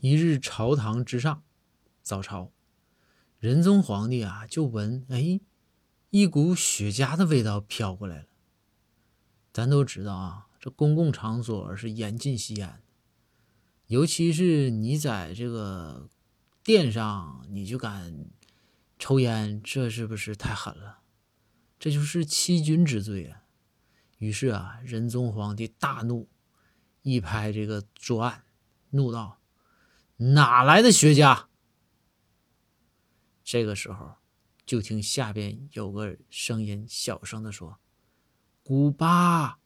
一日朝堂之上，早朝，仁宗皇帝啊就闻，哎，一股雪茄的味道飘过来了。咱都知道啊，这公共场所是严禁吸烟，尤其是你在这个殿上，你就敢抽烟，这是不是太狠了？这就是欺君之罪啊！于是啊，仁宗皇帝大怒，一拍这个桌案，怒道：“哪来的学家？”这个时候，就听下边有个声音小声的说：“古巴。”